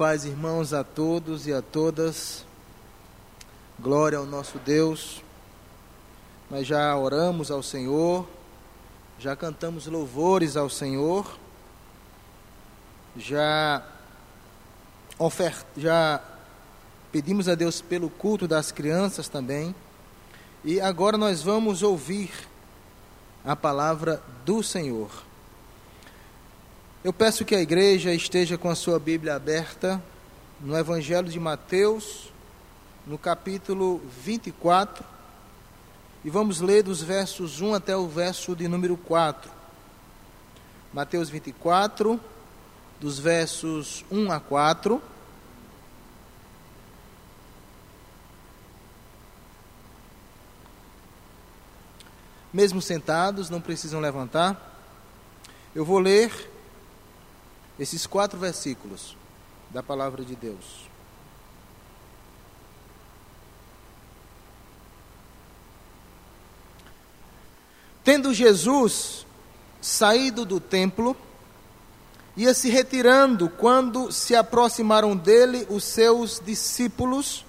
Paz, irmãos, a todos e a todas. Glória ao nosso Deus. Nós já oramos ao Senhor, já cantamos louvores ao Senhor, já ofert... já pedimos a Deus pelo culto das crianças também. E agora nós vamos ouvir a palavra do Senhor. Eu peço que a igreja esteja com a sua Bíblia aberta no Evangelho de Mateus, no capítulo 24, e vamos ler dos versos 1 até o verso de número 4. Mateus 24, dos versos 1 a 4. Mesmo sentados, não precisam levantar. Eu vou ler esses quatro versículos da palavra de Deus. Tendo Jesus saído do templo, ia se retirando quando se aproximaram dele os seus discípulos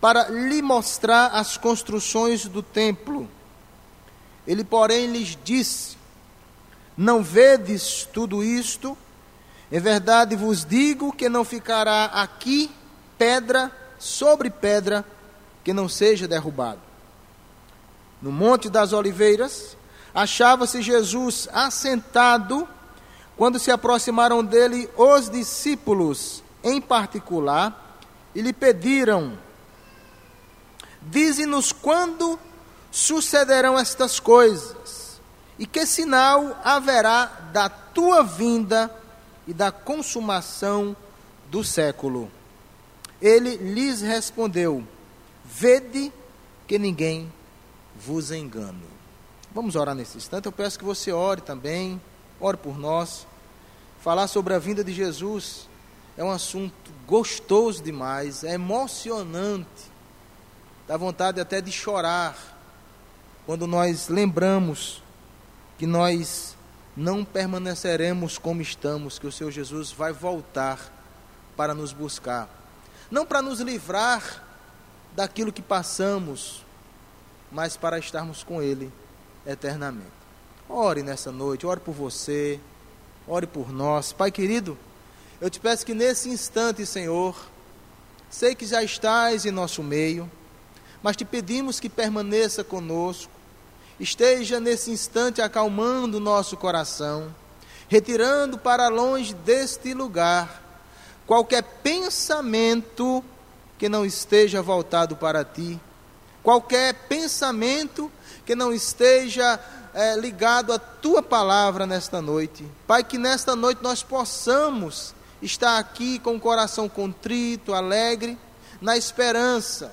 para lhe mostrar as construções do templo. Ele, porém, lhes disse: Não vedes tudo isto? Em verdade vos digo que não ficará aqui pedra sobre pedra que não seja derrubado. No Monte das Oliveiras, achava-se Jesus assentado quando se aproximaram dele os discípulos, em particular, e lhe pediram: Dize-nos quando sucederão estas coisas, e que sinal haverá da tua vinda e da consumação do século. Ele lhes respondeu: Vede que ninguém vos engane. Vamos orar nesse instante. Eu peço que você ore também, ore por nós. Falar sobre a vinda de Jesus é um assunto gostoso demais, é emocionante. Dá vontade até de chorar quando nós lembramos que nós não permaneceremos como estamos, que o Senhor Jesus vai voltar para nos buscar. Não para nos livrar daquilo que passamos, mas para estarmos com Ele eternamente. Ore nessa noite, ore por você, ore por nós. Pai querido, eu te peço que nesse instante, Senhor, sei que já estás em nosso meio, mas te pedimos que permaneça conosco esteja nesse instante acalmando o nosso coração, retirando para longe deste lugar qualquer pensamento que não esteja voltado para ti, qualquer pensamento que não esteja é, ligado à tua palavra nesta noite. Pai, que nesta noite nós possamos estar aqui com o coração contrito, alegre, na esperança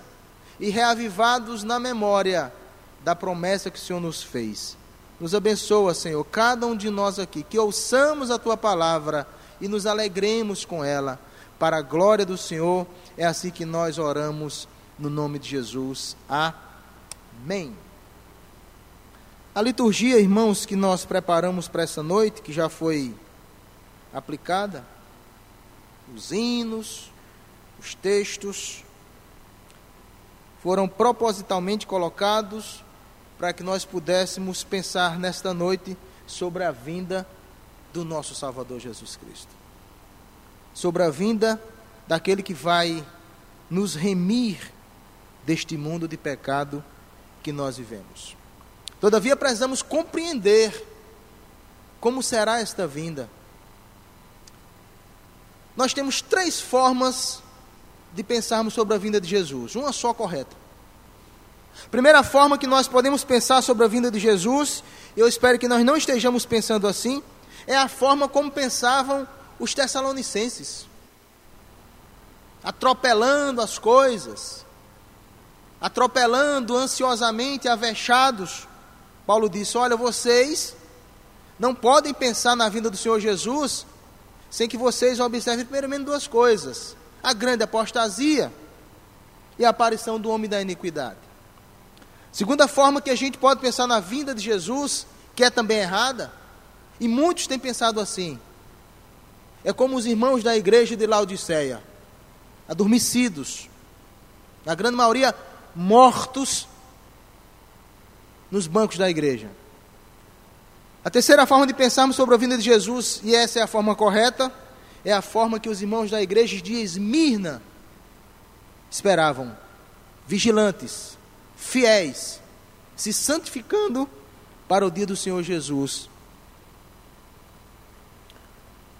e reavivados na memória da promessa que o Senhor nos fez. Nos abençoa, Senhor, cada um de nós aqui, que ouçamos a tua palavra e nos alegremos com ela, para a glória do Senhor. É assim que nós oramos no nome de Jesus. Amém. A liturgia, irmãos, que nós preparamos para essa noite, que já foi aplicada, os hinos, os textos, foram propositalmente colocados para que nós pudéssemos pensar nesta noite sobre a vinda do nosso Salvador Jesus Cristo. Sobre a vinda daquele que vai nos remir deste mundo de pecado que nós vivemos. Todavia, precisamos compreender como será esta vinda. Nós temos três formas de pensarmos sobre a vinda de Jesus, uma só correta. Primeira forma que nós podemos pensar sobre a vinda de Jesus, eu espero que nós não estejamos pensando assim, é a forma como pensavam os tessalonicenses. Atropelando as coisas, atropelando ansiosamente, avechados. Paulo disse: Olha, vocês não podem pensar na vinda do Senhor Jesus sem que vocês observem primeiramente duas coisas: a grande apostasia e a aparição do homem da iniquidade. Segunda forma que a gente pode pensar na vinda de Jesus, que é também errada, e muitos têm pensado assim, é como os irmãos da igreja de Laodiceia, adormecidos, na grande maioria mortos nos bancos da igreja. A terceira forma de pensarmos sobre a vinda de Jesus, e essa é a forma correta, é a forma que os irmãos da igreja de Esmirna esperavam, vigilantes, fiéis, se santificando para o dia do Senhor Jesus.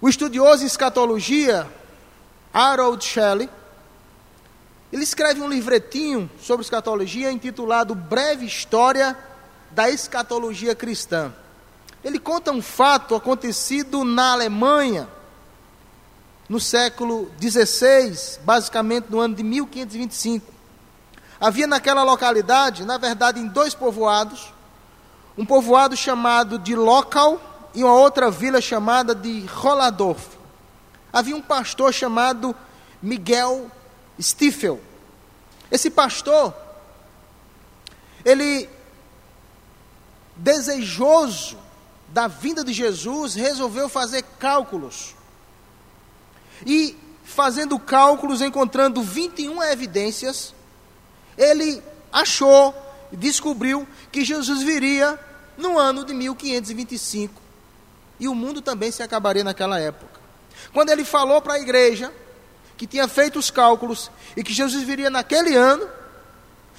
O estudioso em escatologia, Harold Shelley, ele escreve um livretinho sobre escatologia intitulado Breve História da Escatologia Cristã. Ele conta um fato acontecido na Alemanha no século XVI, basicamente no ano de 1525. Havia naquela localidade, na verdade, em dois povoados, um povoado chamado de Local e uma outra vila chamada de Roladorf. Havia um pastor chamado Miguel Stiefel. Esse pastor, ele desejoso da vinda de Jesus, resolveu fazer cálculos. E fazendo cálculos, encontrando 21 evidências, ele achou descobriu que Jesus viria no ano de 1525. E o mundo também se acabaria naquela época. Quando ele falou para a igreja que tinha feito os cálculos e que Jesus viria naquele ano,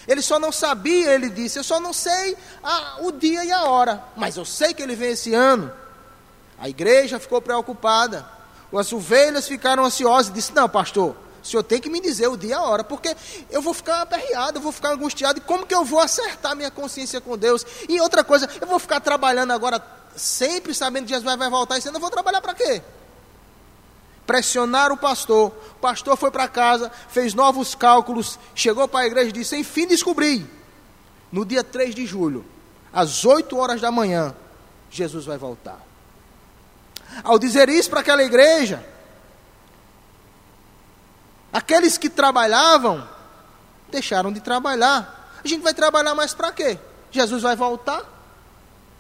ele só não sabia, ele disse, eu só não sei a, o dia e a hora, mas eu sei que ele vem esse ano. A igreja ficou preocupada, as ovelhas ficaram ansiosas e disse: Não, pastor, o senhor tem que me dizer o dia e a hora, porque eu vou ficar aperreado, eu vou ficar angustiado, e como que eu vou acertar minha consciência com Deus? E outra coisa, eu vou ficar trabalhando agora sempre sabendo que Jesus vai voltar e eu não vou trabalhar para quê? Pressionaram o pastor, o pastor foi para casa, fez novos cálculos, chegou para a igreja e disse: Enfim, descobri, no dia 3 de julho, às 8 horas da manhã, Jesus vai voltar. Ao dizer isso para aquela igreja, aqueles que trabalhavam deixaram de trabalhar. A gente vai trabalhar mais para quê? Jesus vai voltar.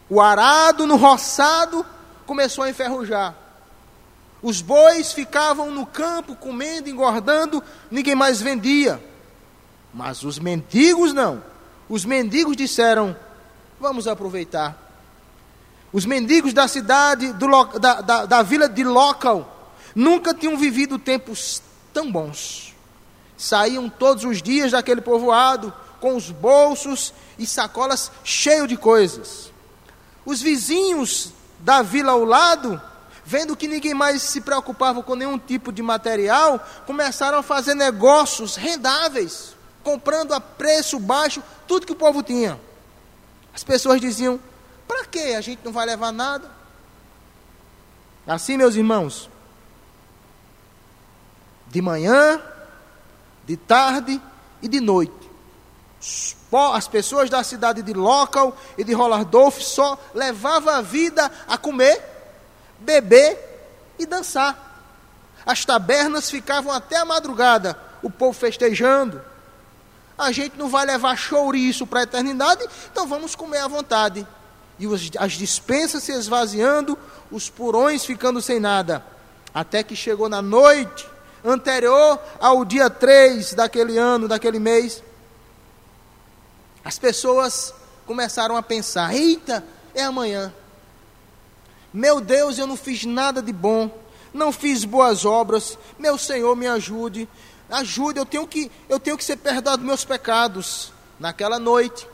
O arado no roçado começou a enferrujar. Os bois ficavam no campo comendo, engordando, ninguém mais vendia. Mas os mendigos não. Os mendigos disseram: Vamos aproveitar. Os mendigos da cidade, do, da, da, da vila de Local, nunca tinham vivido tempos tão bons. Saíam todos os dias daquele povoado com os bolsos e sacolas cheios de coisas. Os vizinhos da vila ao lado vendo que ninguém mais se preocupava com nenhum tipo de material, começaram a fazer negócios rendáveis, comprando a preço baixo tudo que o povo tinha. As pessoas diziam: para que a gente não vai levar nada? Assim, meus irmãos, de manhã, de tarde e de noite, as pessoas da cidade de Local e de Rollardolf só levavam a vida a comer beber e dançar. As tabernas ficavam até a madrugada, o povo festejando. A gente não vai levar chouriço para a eternidade, então vamos comer à vontade. E as dispensas se esvaziando, os purões ficando sem nada. Até que chegou na noite anterior ao dia 3 daquele ano, daquele mês, as pessoas começaram a pensar: eita, é amanhã. Meu Deus, eu não fiz nada de bom, não fiz boas obras. Meu Senhor, me ajude. Ajude, eu tenho que, eu tenho que ser perdoado meus pecados. Naquela noite,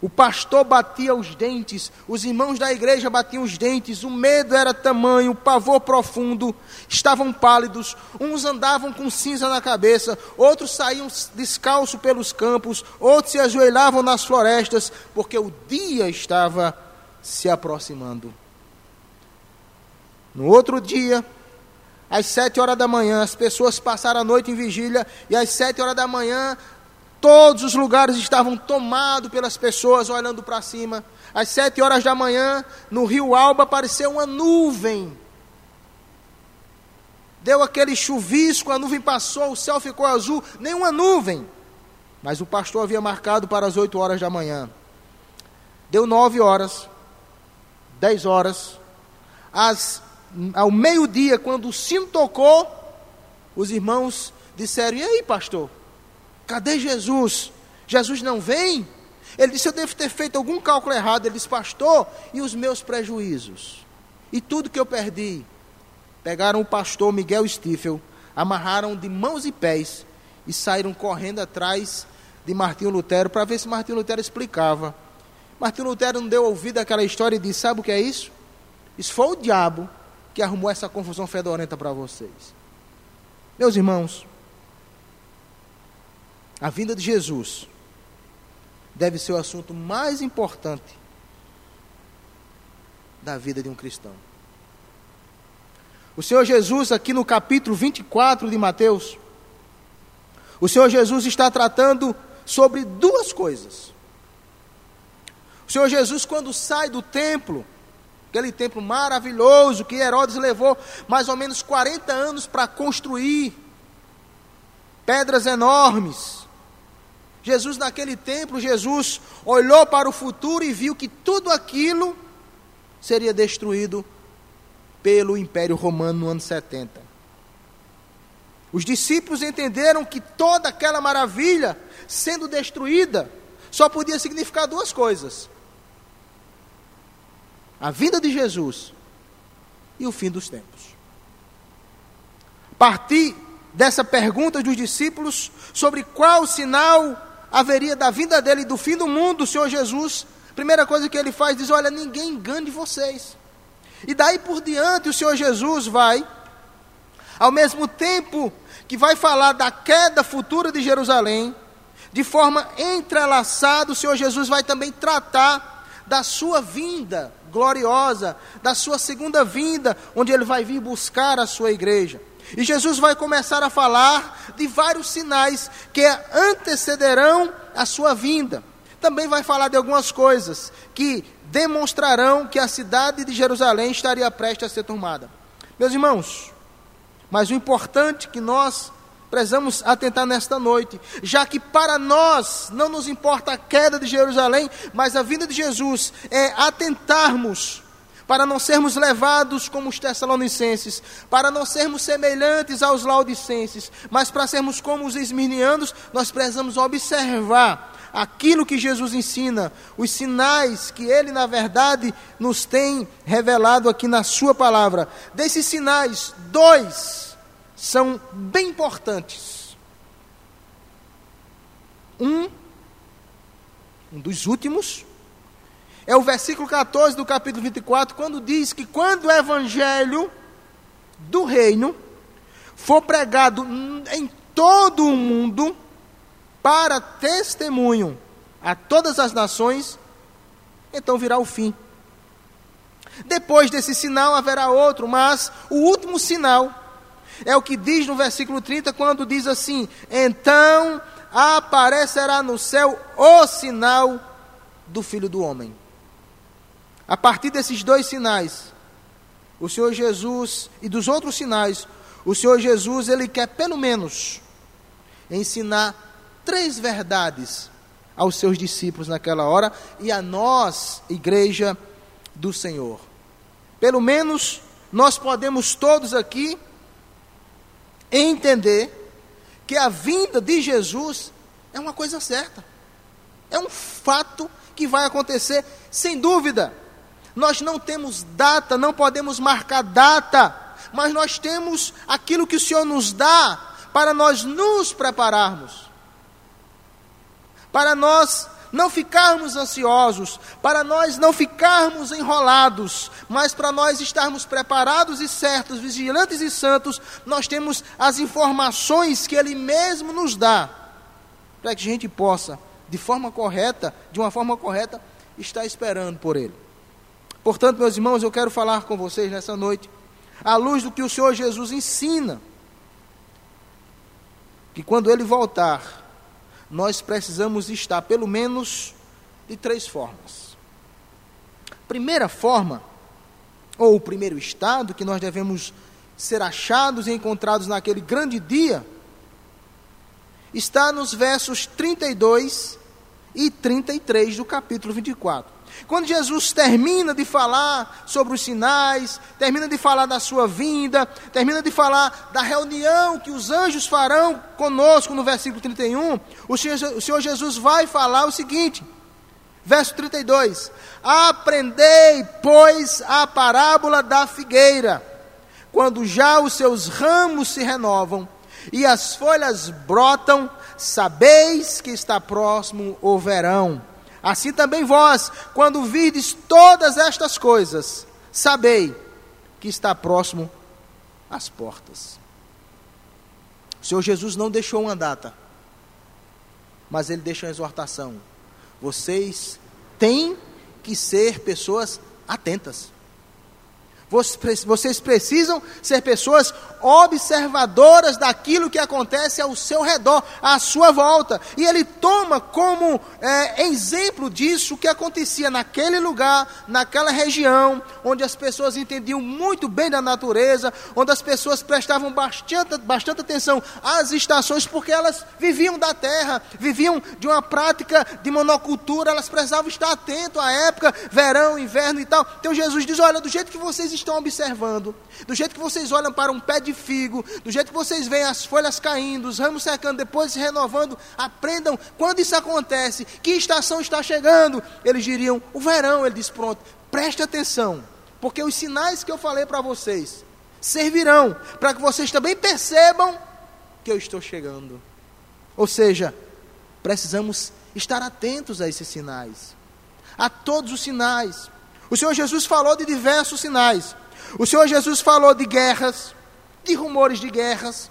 o pastor batia os dentes, os irmãos da igreja batiam os dentes, o medo era tamanho, o pavor profundo, estavam pálidos, uns andavam com cinza na cabeça, outros saíam descalço pelos campos, outros se ajoelhavam nas florestas, porque o dia estava se aproximando. No outro dia, às sete horas da manhã, as pessoas passaram a noite em vigília, e às sete horas da manhã, todos os lugares estavam tomados pelas pessoas olhando para cima. Às sete horas da manhã, no rio Alba, apareceu uma nuvem. Deu aquele chuvisco, a nuvem passou, o céu ficou azul, nenhuma nuvem. Mas o pastor havia marcado para as oito horas da manhã. Deu nove horas, dez horas, ao meio-dia, quando o sino tocou, os irmãos disseram: E aí, pastor? Cadê Jesus? Jesus não vem? Ele disse: Eu devo ter feito algum cálculo errado. Ele disse: Pastor, e os meus prejuízos? E tudo que eu perdi? Pegaram o pastor Miguel Stiefel, amarraram de mãos e pés e saíram correndo atrás de Martinho Lutero para ver se Martinho Lutero explicava. Martinho Lutero não deu ouvido àquela história e disse: Sabe o que é isso? Isso foi o diabo que arrumou essa confusão fedorenta para vocês. Meus irmãos, a vinda de Jesus deve ser o assunto mais importante da vida de um cristão. O Senhor Jesus, aqui no capítulo 24 de Mateus, o Senhor Jesus está tratando sobre duas coisas. O Senhor Jesus, quando sai do templo, aquele templo maravilhoso que Herodes levou mais ou menos 40 anos para construir, pedras enormes. Jesus, naquele templo, Jesus olhou para o futuro e viu que tudo aquilo seria destruído pelo Império Romano no ano 70. Os discípulos entenderam que toda aquela maravilha sendo destruída só podia significar duas coisas: a vinda de Jesus e o fim dos tempos. Partir dessa pergunta dos discípulos sobre qual sinal haveria da vinda dele e do fim do mundo, o Senhor Jesus, primeira coisa que ele faz, diz: Olha, ninguém engane vocês. E daí por diante, o Senhor Jesus vai, ao mesmo tempo que vai falar da queda futura de Jerusalém, de forma entrelaçada, o Senhor Jesus vai também tratar da sua vinda gloriosa, da sua segunda vinda, onde ele vai vir buscar a sua igreja. E Jesus vai começar a falar de vários sinais que antecederão a sua vinda. Também vai falar de algumas coisas que demonstrarão que a cidade de Jerusalém estaria prestes a ser tomada. Meus irmãos, mas o importante que nós precisamos atentar nesta noite, já que para nós não nos importa a queda de Jerusalém, mas a vinda de Jesus é atentarmos para não sermos levados como os tessalonicenses, para não sermos semelhantes aos laudicenses, mas para sermos como os esmirnianos, nós precisamos observar aquilo que Jesus ensina, os sinais que ele, na verdade, nos tem revelado aqui na Sua palavra. Desses sinais, dois são bem importantes. Um, um dos últimos, é o versículo 14 do capítulo 24, quando diz que quando o evangelho do reino for pregado em todo o mundo para testemunho a todas as nações, então virá o fim. Depois desse sinal haverá outro, mas o último sinal é o que diz no versículo 30, quando diz assim: Então aparecerá no céu o sinal do Filho do Homem. A partir desses dois sinais, o Senhor Jesus e dos outros sinais, o Senhor Jesus, ele quer pelo menos ensinar três verdades aos seus discípulos naquela hora e a nós, igreja do Senhor. Pelo menos nós podemos todos aqui entender que a vinda de Jesus é uma coisa certa. É um fato que vai acontecer sem dúvida. Nós não temos data, não podemos marcar data, mas nós temos aquilo que o Senhor nos dá para nós nos prepararmos. Para nós não ficarmos ansiosos, para nós não ficarmos enrolados, mas para nós estarmos preparados e certos, vigilantes e santos, nós temos as informações que Ele mesmo nos dá, para que a gente possa, de forma correta, de uma forma correta, estar esperando por Ele. Portanto, meus irmãos, eu quero falar com vocês nessa noite, à luz do que o Senhor Jesus ensina, que quando Ele voltar, nós precisamos estar, pelo menos, de três formas. Primeira forma, ou o primeiro estado que nós devemos ser achados e encontrados naquele grande dia, está nos versos 32 e 33 do capítulo 24. Quando Jesus termina de falar sobre os sinais, termina de falar da sua vinda, termina de falar da reunião que os anjos farão conosco no versículo 31, o Senhor, o Senhor Jesus vai falar o seguinte: verso 32: Aprendei, pois, a parábola da figueira, quando já os seus ramos se renovam e as folhas brotam, sabeis que está próximo o verão. Assim também vós, quando virdes todas estas coisas, sabei que está próximo às portas. O Senhor Jesus não deixou uma data, mas ele deixou uma exortação. Vocês têm que ser pessoas atentas. Vocês precisam ser pessoas observadoras daquilo que acontece ao seu redor, à sua volta. E ele toma como é, exemplo disso o que acontecia naquele lugar, naquela região, onde as pessoas entendiam muito bem da natureza, onde as pessoas prestavam bastante, bastante atenção às estações, porque elas viviam da terra, viviam de uma prática de monocultura, elas precisavam estar atentos à época, verão, inverno e tal. Então Jesus diz: olha, do jeito que vocês estão observando, do jeito que vocês olham para um pé de figo, do jeito que vocês veem as folhas caindo, os ramos secando, depois se renovando, aprendam quando isso acontece, que estação está chegando. Eles diriam: o verão. Ele diz: pronto, preste atenção, porque os sinais que eu falei para vocês servirão para que vocês também percebam que eu estou chegando. Ou seja, precisamos estar atentos a esses sinais, a todos os sinais. O Senhor Jesus falou de diversos sinais. O Senhor Jesus falou de guerras, de rumores de guerras.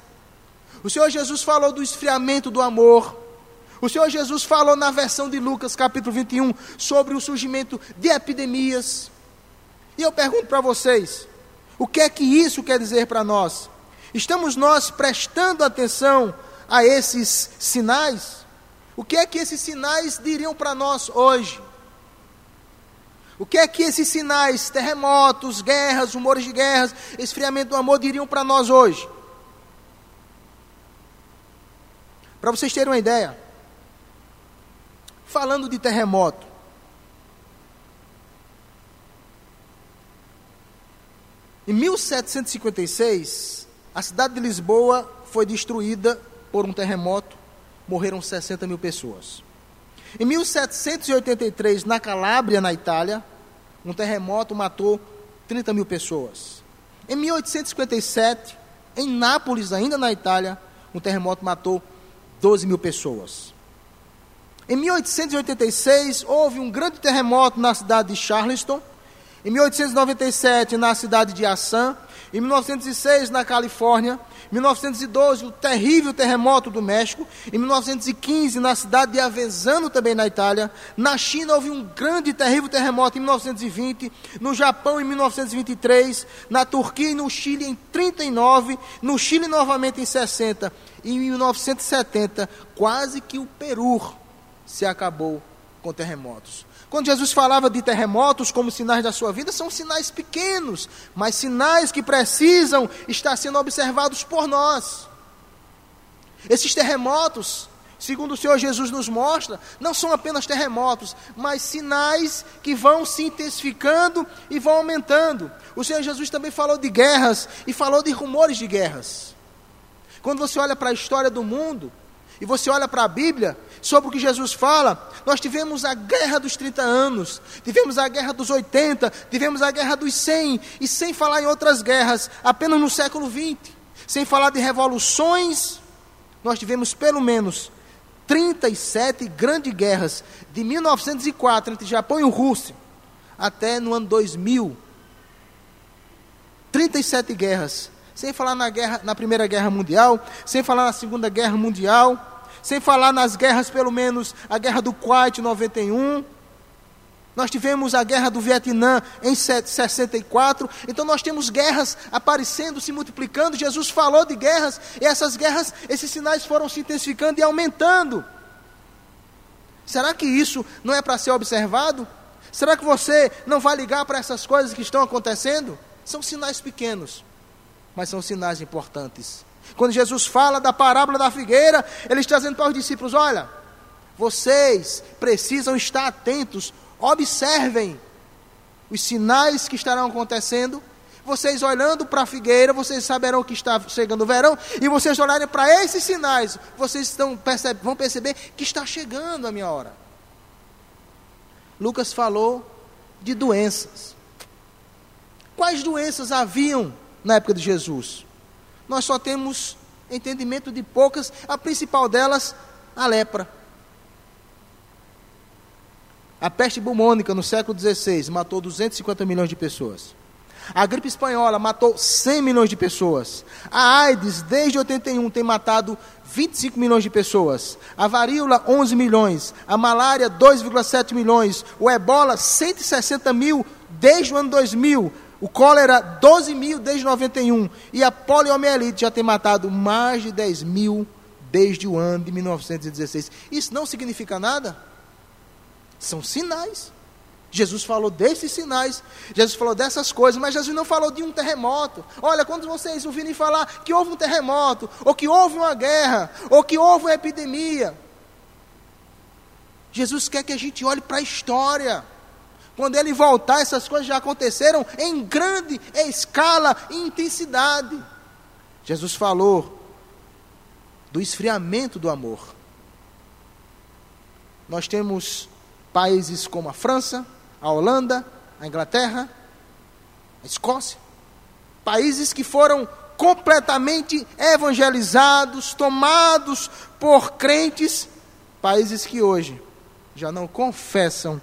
O Senhor Jesus falou do esfriamento do amor. O Senhor Jesus falou na versão de Lucas, capítulo 21, sobre o surgimento de epidemias. E eu pergunto para vocês: o que é que isso quer dizer para nós? Estamos nós prestando atenção a esses sinais? O que é que esses sinais diriam para nós hoje? O que é que esses sinais, terremotos, guerras, rumores de guerras, esfriamento do amor diriam para nós hoje? Para vocês terem uma ideia, falando de terremoto, em 1756, a cidade de Lisboa foi destruída por um terremoto, morreram 60 mil pessoas. Em 1783, na Calábria, na Itália, um terremoto matou 30 mil pessoas. Em 1857, em Nápoles, ainda na Itália, um terremoto matou 12 mil pessoas. Em 1886, houve um grande terremoto na cidade de Charleston. Em 1897, na cidade de Assam. Em 1906, na Califórnia. 1912, o terrível terremoto do México. Em 1915, na cidade de Avezzano, também na Itália. Na China, houve um grande e terrível terremoto em 1920. No Japão, em 1923. Na Turquia e no Chile, em 39. No Chile, novamente, em 60. E em 1970, quase que o Peru se acabou com terremotos. Quando Jesus falava de terremotos como sinais da sua vida, são sinais pequenos, mas sinais que precisam estar sendo observados por nós. Esses terremotos, segundo o Senhor Jesus nos mostra, não são apenas terremotos, mas sinais que vão se intensificando e vão aumentando. O Senhor Jesus também falou de guerras e falou de rumores de guerras. Quando você olha para a história do mundo, e você olha para a Bíblia, sobre o que Jesus fala, nós tivemos a guerra dos 30 anos, tivemos a guerra dos 80, tivemos a guerra dos 100, e sem falar em outras guerras, apenas no século 20, sem falar de revoluções, nós tivemos pelo menos 37 grandes guerras, de 1904 entre Japão e Rússia, até no ano 2000. 37 guerras sem falar na, guerra, na Primeira Guerra Mundial, sem falar na Segunda Guerra Mundial, sem falar nas guerras, pelo menos a Guerra do Kuwait 91. Nós tivemos a guerra do Vietnã em 64. Então nós temos guerras aparecendo, se multiplicando. Jesus falou de guerras, e essas guerras, esses sinais foram se intensificando e aumentando. Será que isso não é para ser observado? Será que você não vai ligar para essas coisas que estão acontecendo? São sinais pequenos, mas são sinais importantes. Quando Jesus fala da parábola da figueira, ele está dizendo para os discípulos: olha, vocês precisam estar atentos Observem os sinais que estarão acontecendo. Vocês olhando para a figueira, vocês saberão que está chegando o verão, e vocês olharem para esses sinais, vocês estão, percebe, vão perceber que está chegando a minha hora. Lucas falou de doenças. Quais doenças haviam na época de Jesus? Nós só temos entendimento de poucas, a principal delas, a lepra. A peste bubônica no século XVI matou 250 milhões de pessoas. A gripe espanhola matou 100 milhões de pessoas. A AIDS, desde 81, tem matado 25 milhões de pessoas. A varíola, 11 milhões. A malária, 2,7 milhões. O ebola, 160 mil desde o ano 2000. O cólera, 12 mil desde 91. E a poliomielite já tem matado mais de 10 mil desde o ano de 1916. Isso não significa nada? São sinais. Jesus falou desses sinais, Jesus falou dessas coisas, mas Jesus não falou de um terremoto. Olha, quando vocês ouvirem falar que houve um terremoto, ou que houve uma guerra, ou que houve uma epidemia, Jesus quer que a gente olhe para a história. Quando ele voltar, essas coisas já aconteceram em grande escala e intensidade. Jesus falou do esfriamento do amor. Nós temos países como a França, a Holanda, a Inglaterra, a Escócia, países que foram completamente evangelizados, tomados por crentes, países que hoje já não confessam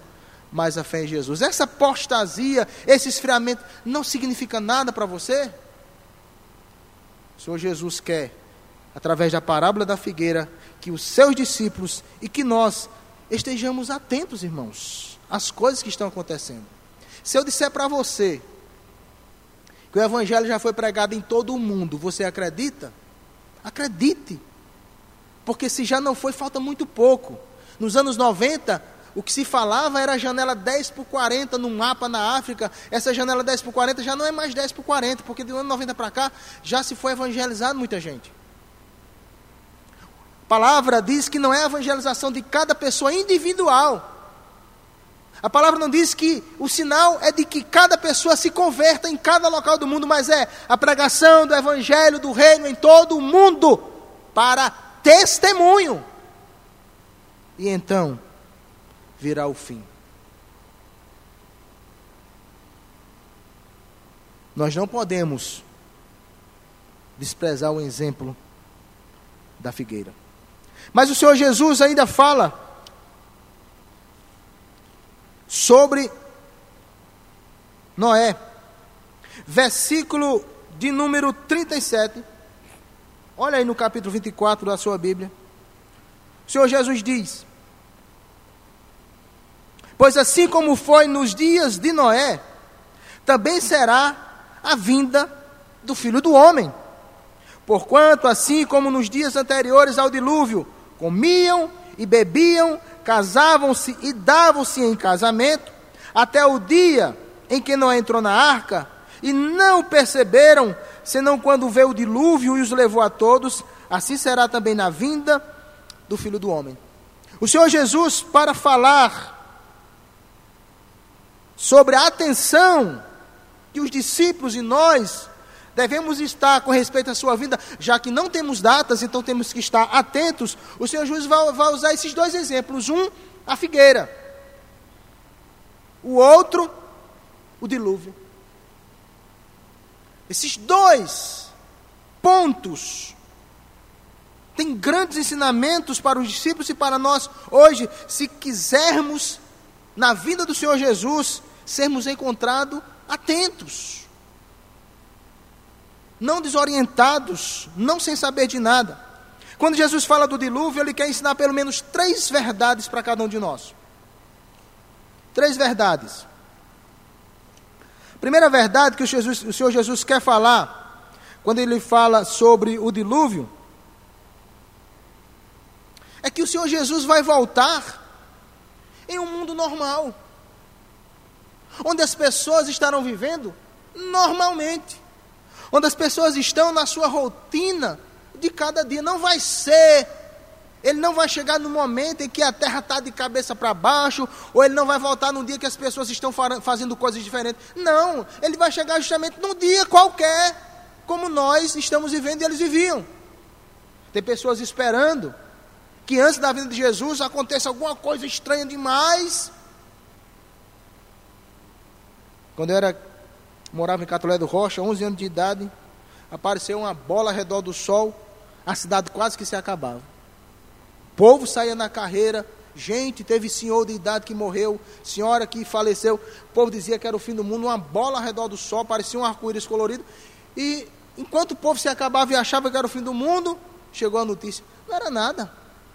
mais a fé em Jesus. Essa apostasia, esse esfriamento, não significa nada para você? O Senhor Jesus quer, através da parábola da figueira, que os seus discípulos e que nós estejamos atentos, irmãos as coisas que estão acontecendo. Se eu disser para você que o Evangelho já foi pregado em todo o mundo, você acredita? Acredite. Porque se já não foi, falta muito pouco. Nos anos 90, o que se falava era a janela 10 por 40 no mapa na África. Essa janela 10 por 40 já não é mais 10 por 40, porque do ano 90 para cá já se foi evangelizado muita gente. A palavra diz que não é a evangelização de cada pessoa individual, a palavra não diz que o sinal é de que cada pessoa se converta em cada local do mundo, mas é a pregação do evangelho do reino em todo o mundo para testemunho. E então virá o fim. Nós não podemos desprezar o exemplo da figueira. Mas o Senhor Jesus ainda fala sobre Noé. Versículo de número 37. Olha aí no capítulo 24 da sua Bíblia. O Senhor Jesus diz: Pois assim como foi nos dias de Noé, também será a vinda do filho do homem. Porquanto, assim como nos dias anteriores ao dilúvio, comiam e bebiam, casavam-se e davam-se em casamento, até o dia em que Noé entrou na arca, e não perceberam, senão quando veio o dilúvio e os levou a todos, assim será também na vinda do Filho do Homem. O Senhor Jesus, para falar sobre a atenção que os discípulos e nós devemos estar com respeito à sua vida, já que não temos datas, então temos que estar atentos. O Senhor Jesus vai, vai usar esses dois exemplos: um, a figueira, o outro, o dilúvio. Esses dois pontos têm grandes ensinamentos para os discípulos e para nós hoje, se quisermos, na vida do Senhor Jesus, sermos encontrados atentos não desorientados, não sem saber de nada. Quando Jesus fala do dilúvio, ele quer ensinar pelo menos três verdades para cada um de nós. Três verdades. Primeira verdade que o, Jesus, o Senhor Jesus quer falar, quando ele fala sobre o dilúvio, é que o Senhor Jesus vai voltar em um mundo normal, onde as pessoas estarão vivendo normalmente onde as pessoas estão na sua rotina de cada dia. Não vai ser Ele não vai chegar no momento em que a terra está de cabeça para baixo, ou ele não vai voltar num dia que as pessoas estão fazendo coisas diferentes. Não, ele vai chegar justamente num dia qualquer, como nós estamos vivendo e eles viviam. Tem pessoas esperando que antes da vinda de Jesus aconteça alguma coisa estranha demais. Quando eu era, morava em Catolé do Rocha, 11 anos de idade, apareceu uma bola ao redor do sol, a cidade quase que se acabava. O povo saía na carreira, gente, teve senhor de idade que morreu, senhora que faleceu. O povo dizia que era o fim do mundo, uma bola ao redor do sol, parecia um arco-íris colorido. E enquanto o povo se acabava e achava que era o fim do mundo, chegou a notícia: não era nada,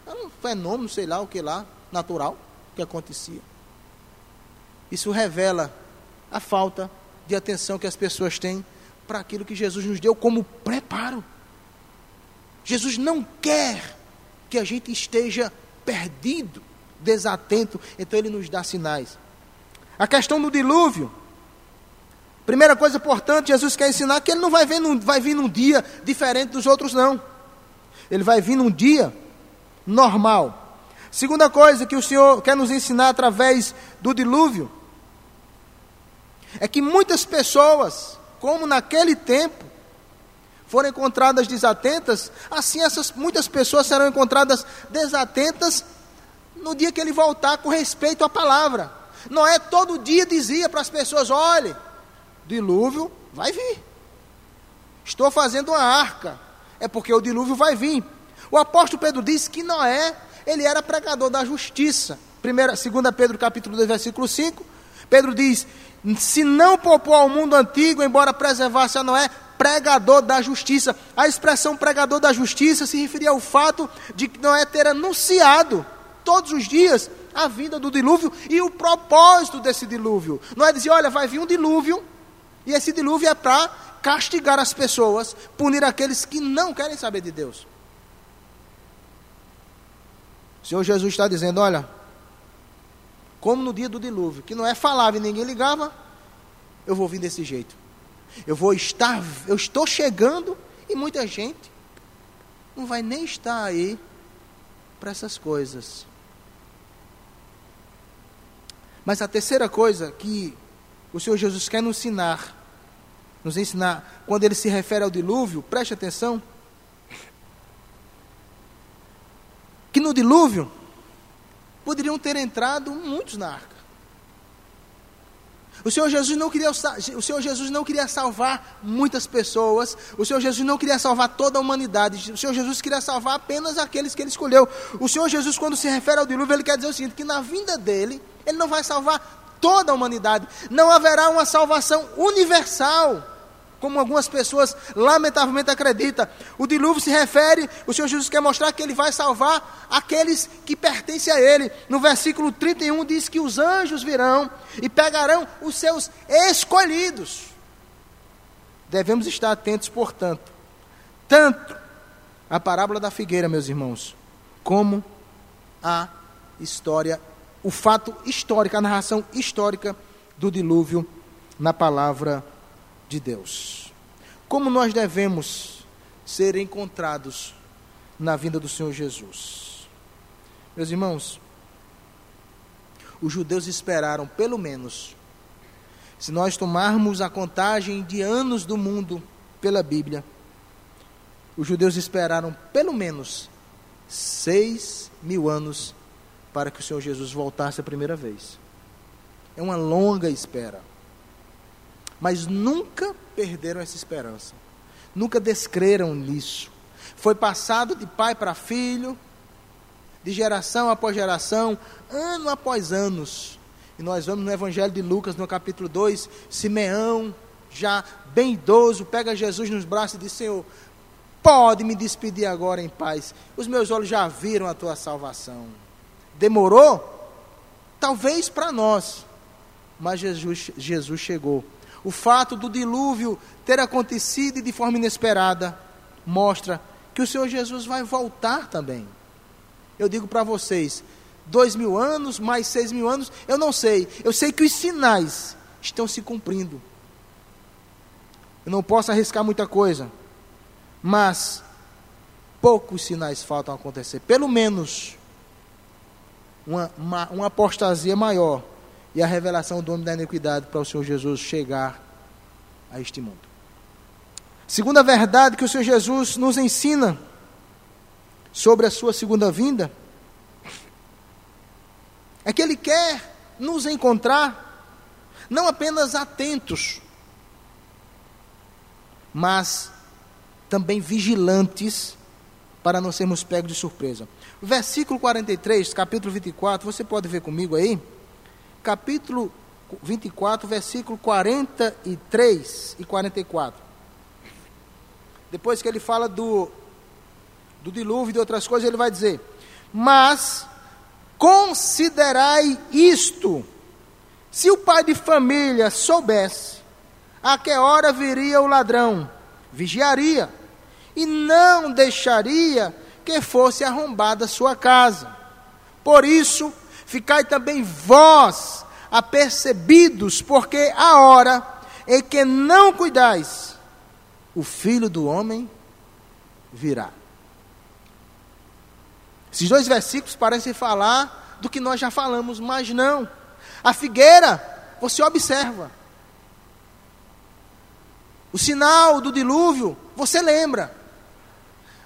era um fenômeno, sei lá o que lá, natural, que acontecia. Isso revela a falta de atenção que as pessoas têm para aquilo que Jesus nos deu como preparo. Jesus não quer que a gente esteja perdido, desatento, então ele nos dá sinais. A questão do dilúvio. Primeira coisa importante, Jesus quer ensinar que ele não vai, num, vai vir num dia diferente dos outros, não. Ele vai vir num dia normal. Segunda coisa que o Senhor quer nos ensinar através do dilúvio é que muitas pessoas, como naquele tempo, foram encontradas desatentas, assim essas muitas pessoas serão encontradas desatentas no dia que ele voltar com respeito à palavra. Noé todo dia dizia para as pessoas: olhe, dilúvio vai vir. Estou fazendo uma arca. É porque o dilúvio vai vir. O apóstolo Pedro disse que Noé, ele era pregador da justiça. Primeira, 2 Pedro capítulo 2, versículo 5. Pedro diz: se não poupou ao mundo antigo, embora preservasse a Noé, pregador da justiça. A expressão pregador da justiça se referia ao fato de Noé ter anunciado todos os dias a vinda do dilúvio e o propósito desse dilúvio. Noé dizia: olha, vai vir um dilúvio, e esse dilúvio é para castigar as pessoas, punir aqueles que não querem saber de Deus. Senhor Jesus está dizendo: olha, como no dia do dilúvio, que Noé falava e ninguém ligava, eu vou vir desse jeito. Eu vou estar, eu estou chegando e muita gente não vai nem estar aí para essas coisas. Mas a terceira coisa que o Senhor Jesus quer nos ensinar, nos ensinar, quando ele se refere ao dilúvio, preste atenção, que no dilúvio poderiam ter entrado muitos na arca. O Senhor Jesus não queria, o Senhor Jesus não queria salvar muitas pessoas. O Senhor Jesus não queria salvar toda a humanidade. O Senhor Jesus queria salvar apenas aqueles que ele escolheu. O Senhor Jesus, quando se refere ao dilúvio, ele quer dizer o seguinte: que na vinda dele, ele não vai salvar toda a humanidade. Não haverá uma salvação universal como algumas pessoas lamentavelmente acreditam. O dilúvio se refere, o Senhor Jesus quer mostrar que ele vai salvar aqueles que pertencem a ele. No versículo 31 diz que os anjos virão e pegarão os seus escolhidos. Devemos estar atentos, portanto, tanto à parábola da figueira, meus irmãos, como à história, o fato histórico, a narração histórica do dilúvio na palavra de de Deus. Como nós devemos ser encontrados na vinda do Senhor Jesus? Meus irmãos, os judeus esperaram pelo menos, se nós tomarmos a contagem de anos do mundo pela Bíblia, os judeus esperaram pelo menos seis mil anos para que o Senhor Jesus voltasse a primeira vez. É uma longa espera mas nunca perderam essa esperança, nunca descreram nisso. Foi passado de pai para filho, de geração após geração, ano após anos. E nós vamos no Evangelho de Lucas, no capítulo 2, Simeão, já bem idoso, pega Jesus nos braços e diz: Senhor, pode me despedir agora em paz. Os meus olhos já viram a tua salvação. Demorou? Talvez para nós, mas Jesus, Jesus chegou o fato do dilúvio ter acontecido de forma inesperada mostra que o Senhor Jesus vai voltar também. Eu digo para vocês, dois mil anos, mais seis mil anos, eu não sei. Eu sei que os sinais estão se cumprindo. Eu não posso arriscar muita coisa, mas poucos sinais faltam acontecer. Pelo menos uma, uma, uma apostasia maior e a revelação do homem da iniquidade para o Senhor Jesus chegar a este mundo. Segunda verdade que o Senhor Jesus nos ensina sobre a sua segunda vinda é que Ele quer nos encontrar não apenas atentos, mas também vigilantes para não sermos pegos de surpresa. Versículo 43, capítulo 24, você pode ver comigo aí? Capítulo 24, versículo 43 e 44. Depois que ele fala do, do dilúvio e de outras coisas, ele vai dizer: Mas considerai isto, se o pai de família soubesse a que hora viria o ladrão, vigiaria e não deixaria que fosse arrombada sua casa. Por isso, ficai também vós apercebidos, porque a hora em que não cuidais, o filho do homem virá. Esses dois versículos parecem falar do que nós já falamos, mas não. A figueira, você observa. O sinal do dilúvio, você lembra.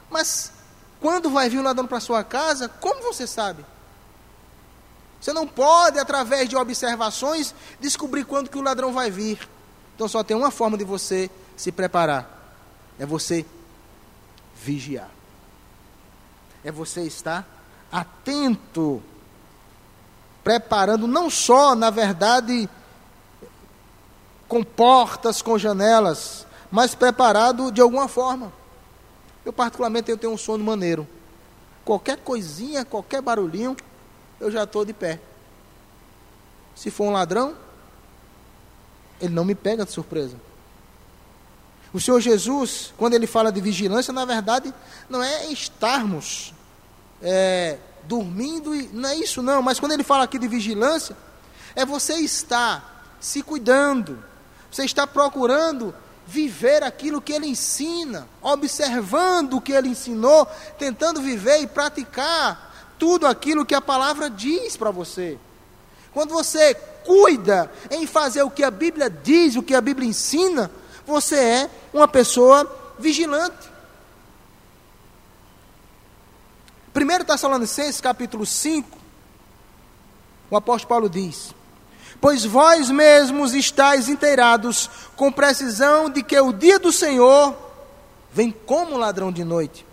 Mas quando vai vir o ladrão para sua casa, como você sabe? Você não pode, através de observações, descobrir quando que o ladrão vai vir. Então só tem uma forma de você se preparar. É você vigiar. É você estar atento. Preparando não só, na verdade, com portas, com janelas, mas preparado de alguma forma. Eu, particularmente, eu tenho um sono maneiro. Qualquer coisinha, qualquer barulhinho, eu já estou de pé. Se for um ladrão, ele não me pega de surpresa. O Senhor Jesus, quando ele fala de vigilância, na verdade, não é estarmos é, dormindo, e, não é isso não, mas quando ele fala aqui de vigilância, é você estar se cuidando, você está procurando viver aquilo que ele ensina, observando o que ele ensinou, tentando viver e praticar tudo aquilo que a palavra diz para você. Quando você cuida em fazer o que a Bíblia diz, o que a Bíblia ensina, você é uma pessoa vigilante. 1 Tessalonicenses capítulo 5, o apóstolo Paulo diz: Pois vós mesmos estáis inteirados com precisão de que o dia do Senhor vem como ladrão de noite.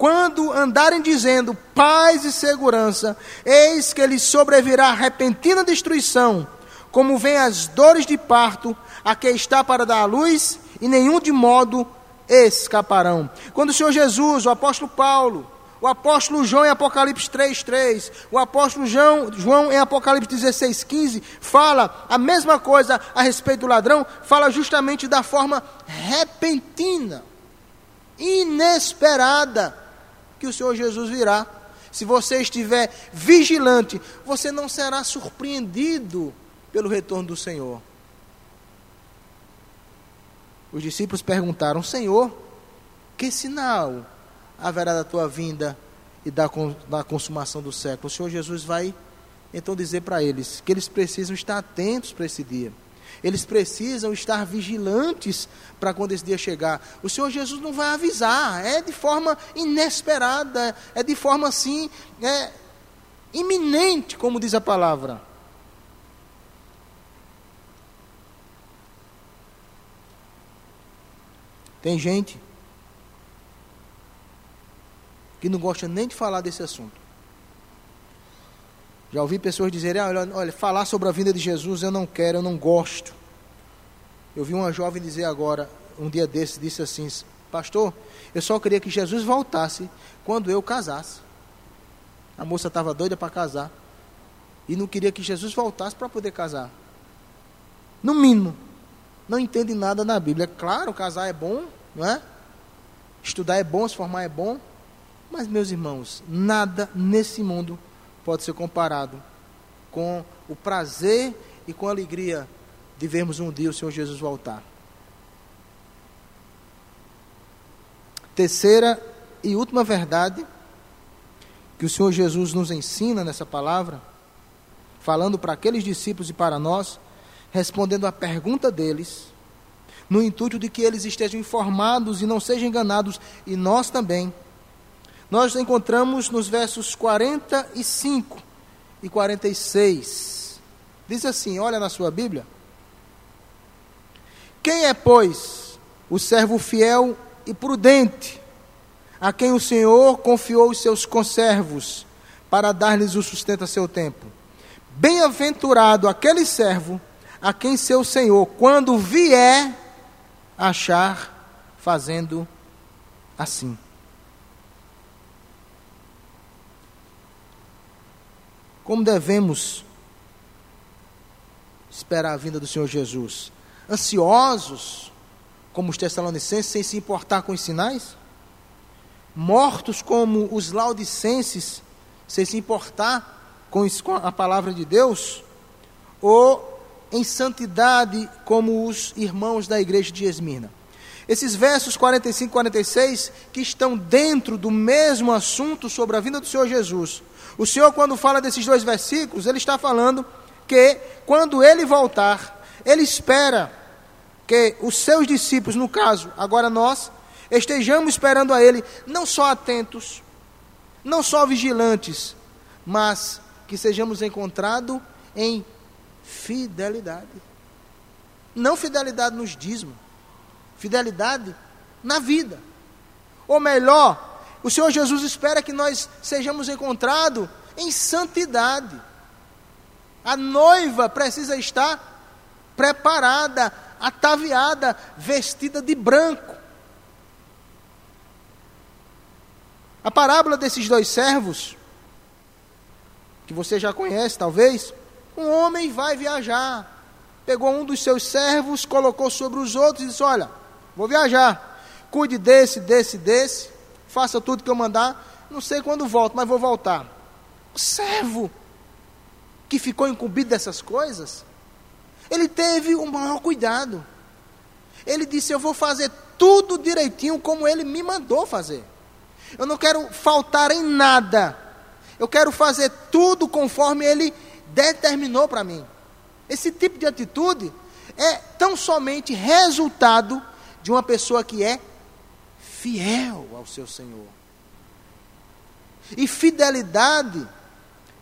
Quando andarem dizendo paz e segurança, eis que lhes sobrevirá repentina destruição, como vem as dores de parto, a que está para dar a luz, e nenhum de modo escaparão. Quando o Senhor Jesus, o apóstolo Paulo, o apóstolo João em Apocalipse 3:3, o apóstolo João, João em Apocalipse 16:15 fala a mesma coisa a respeito do ladrão, fala justamente da forma repentina, inesperada que o Senhor Jesus virá. Se você estiver vigilante, você não será surpreendido pelo retorno do Senhor. Os discípulos perguntaram: Senhor, que sinal haverá da tua vinda e da, da consumação do século. O Senhor Jesus vai então dizer para eles que eles precisam estar atentos para esse dia. Eles precisam estar vigilantes para quando esse dia chegar. O Senhor Jesus não vai avisar, é de forma inesperada, é de forma assim, é iminente, como diz a palavra. Tem gente que não gosta nem de falar desse assunto. Já ouvi pessoas dizerem: ah, olha, olha, falar sobre a vinda de Jesus eu não quero, eu não gosto. Eu vi uma jovem dizer agora, um dia desses, disse assim: Pastor, eu só queria que Jesus voltasse quando eu casasse. A moça estava doida para casar e não queria que Jesus voltasse para poder casar. No mínimo, não entende nada na Bíblia. É claro, casar é bom, não é? Estudar é bom, se formar é bom, mas, meus irmãos, nada nesse mundo pode ser comparado com o prazer e com a alegria de vermos um dia o Senhor Jesus voltar. terceira e última verdade que o Senhor Jesus nos ensina nessa palavra, falando para aqueles discípulos e para nós, respondendo à pergunta deles, no intuito de que eles estejam informados e não sejam enganados, e nós também. Nós encontramos nos versos 45 e 46. Diz assim: olha na sua Bíblia. Quem é, pois, o servo fiel e prudente, a quem o Senhor confiou os seus conservos para dar-lhes o sustento a seu tempo. Bem-aventurado aquele servo a quem seu Senhor, quando vier, achar fazendo assim. Como devemos esperar a vinda do Senhor Jesus? Ansiosos, como os tessalonicenses, sem se importar com os sinais? mortos como os laudicenses, sem se importar com a palavra de Deus, ou em santidade como os irmãos da igreja de Esmirna. Esses versos 45 e 46, que estão dentro do mesmo assunto sobre a vinda do Senhor Jesus. O Senhor, quando fala desses dois versículos, ele está falando que quando ele voltar, ele espera que os seus discípulos, no caso, agora nós, estejamos esperando a Ele, não só atentos, não só vigilantes, mas que sejamos encontrados em fidelidade. Não fidelidade nos dízimos, fidelidade na vida. Ou melhor, o Senhor Jesus espera que nós sejamos encontrados em santidade. A noiva precisa estar preparada, ataviada, vestida de branco. A parábola desses dois servos, que você já conhece talvez, um homem vai viajar, pegou um dos seus servos, colocou sobre os outros e disse: Olha, vou viajar, cuide desse, desse, desse, faça tudo que eu mandar, não sei quando volto, mas vou voltar. O servo que ficou incumbido dessas coisas, ele teve o maior cuidado. Ele disse: Eu vou fazer tudo direitinho como ele me mandou fazer. Eu não quero faltar em nada. Eu quero fazer tudo conforme Ele determinou para mim. Esse tipo de atitude é tão somente resultado de uma pessoa que é fiel ao seu Senhor. E fidelidade,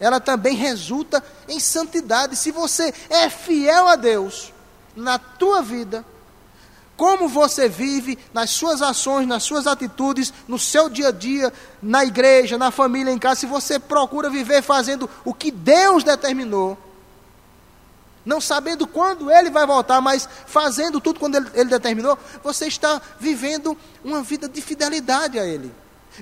ela também resulta em santidade. Se você é fiel a Deus na tua vida, como você vive nas suas ações, nas suas atitudes, no seu dia a dia, na igreja, na família, em casa, se você procura viver fazendo o que Deus determinou, não sabendo quando Ele vai voltar, mas fazendo tudo quando Ele, ele determinou, você está vivendo uma vida de fidelidade a Ele,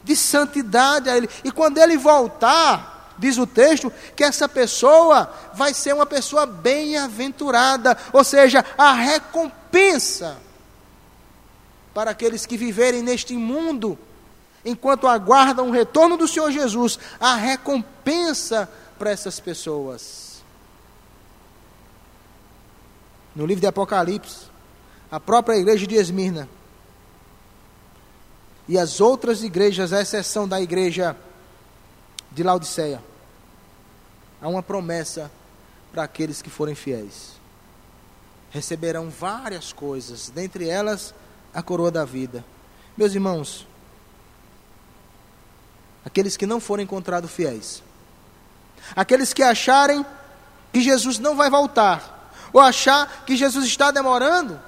de santidade a Ele. E quando Ele voltar, diz o texto, que essa pessoa vai ser uma pessoa bem-aventurada, ou seja, a recompensa para aqueles que viverem neste mundo, enquanto aguardam o retorno do Senhor Jesus, a recompensa para essas pessoas. No livro de Apocalipse, a própria igreja de Esmirna e as outras igrejas, à exceção da igreja de Laodiceia, há uma promessa para aqueles que forem fiéis. Receberão várias coisas, dentre elas, a coroa da vida. Meus irmãos, aqueles que não forem encontrados fiéis, aqueles que acharem que Jesus não vai voltar, ou achar que Jesus está demorando,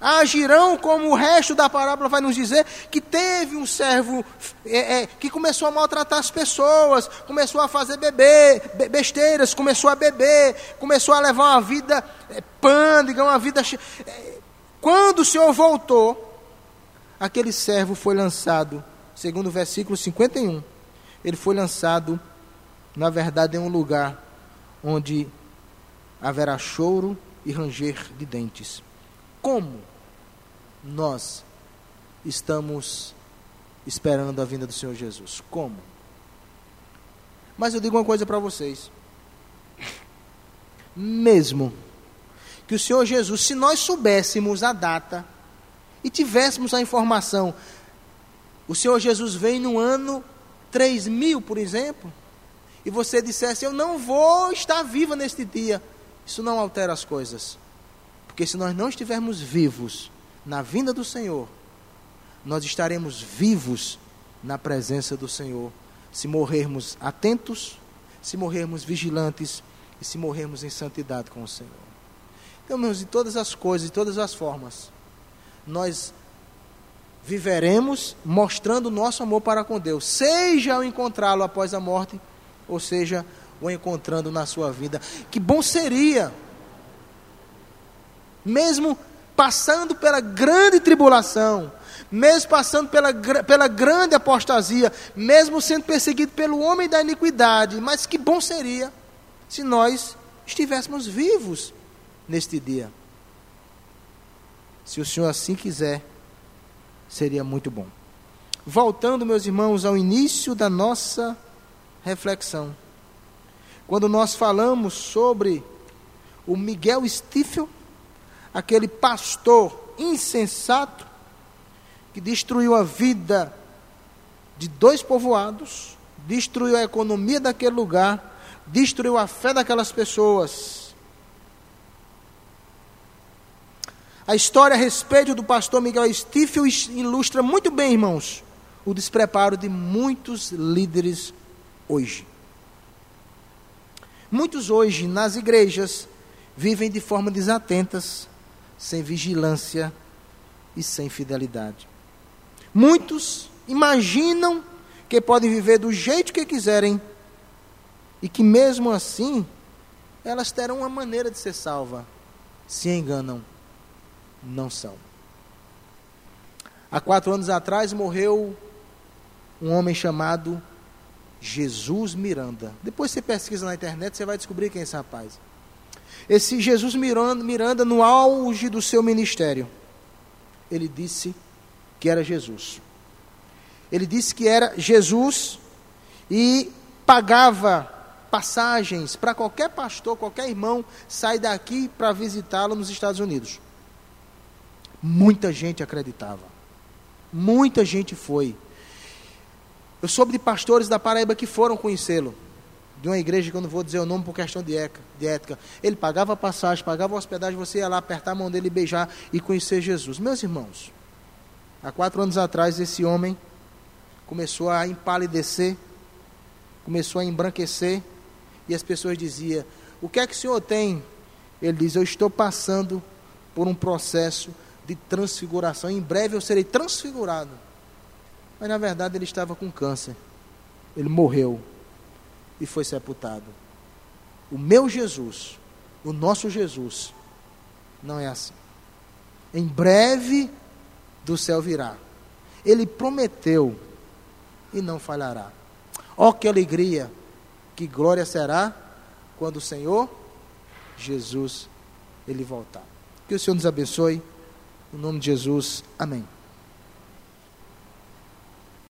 agirão como o resto da parábola vai nos dizer, que teve um servo é, é, que começou a maltratar as pessoas, começou a fazer beber, be besteiras, começou a beber, começou a levar uma vida é, pândega, uma vida. É, quando o Senhor voltou, aquele servo foi lançado, segundo o versículo 51, ele foi lançado, na verdade, em um lugar onde haverá choro e ranger de dentes. Como nós estamos esperando a vinda do Senhor Jesus? Como? Mas eu digo uma coisa para vocês. Mesmo que o Senhor Jesus, se nós soubéssemos a data, e tivéssemos a informação o Senhor Jesus vem no ano 3000, por exemplo, e você dissesse: Eu não vou estar viva neste dia, isso não altera as coisas. Porque se nós não estivermos vivos na vinda do Senhor, nós estaremos vivos na presença do Senhor. Se morrermos atentos, se morrermos vigilantes e se morrermos em santidade com o Senhor. Então, meus, de todas as coisas, de todas as formas, nós viveremos mostrando o nosso amor para com Deus, seja ao encontrá-lo após a morte, ou seja, o encontrando na sua vida. Que bom seria, mesmo passando pela grande tribulação, mesmo passando pela, pela grande apostasia, mesmo sendo perseguido pelo homem da iniquidade, mas que bom seria se nós estivéssemos vivos neste dia. Se o Senhor assim quiser, seria muito bom. Voltando, meus irmãos, ao início da nossa reflexão. Quando nós falamos sobre o Miguel Stifel, aquele pastor insensato que destruiu a vida de dois povoados, destruiu a economia daquele lugar, destruiu a fé daquelas pessoas. A história a respeito do pastor Miguel Stifel ilustra muito bem, irmãos, o despreparo de muitos líderes hoje. Muitos hoje nas igrejas vivem de forma desatentas, sem vigilância e sem fidelidade. Muitos imaginam que podem viver do jeito que quiserem e que mesmo assim elas terão uma maneira de ser salva. Se enganam, não são. Há quatro anos atrás morreu um homem chamado Jesus Miranda. Depois você pesquisa na internet, você vai descobrir quem é esse rapaz. Esse Jesus Miranda, Miranda, no auge do seu ministério, ele disse que era Jesus. Ele disse que era Jesus e pagava passagens para qualquer pastor, qualquer irmão sair daqui para visitá-lo nos Estados Unidos. Muita gente acreditava. Muita gente foi. Eu soube de pastores da Paraíba que foram conhecê-lo. De uma igreja que eu não vou dizer o nome por questão de ética. Ele pagava passagem, pagava hospedagem, você ia lá apertar a mão dele, beijar e conhecer Jesus. Meus irmãos, há quatro anos atrás esse homem começou a empalidecer, começou a embranquecer, e as pessoas diziam: O que é que o senhor tem? Ele diz: Eu estou passando por um processo de transfiguração. Em breve eu serei transfigurado. Mas na verdade ele estava com câncer. Ele morreu e foi sepultado. O meu Jesus, o nosso Jesus, não é assim. Em breve do céu virá. Ele prometeu e não falhará. Oh, que alegria, que glória será quando o Senhor Jesus ele voltar. Que o Senhor nos abençoe. Em nome de Jesus. Amém.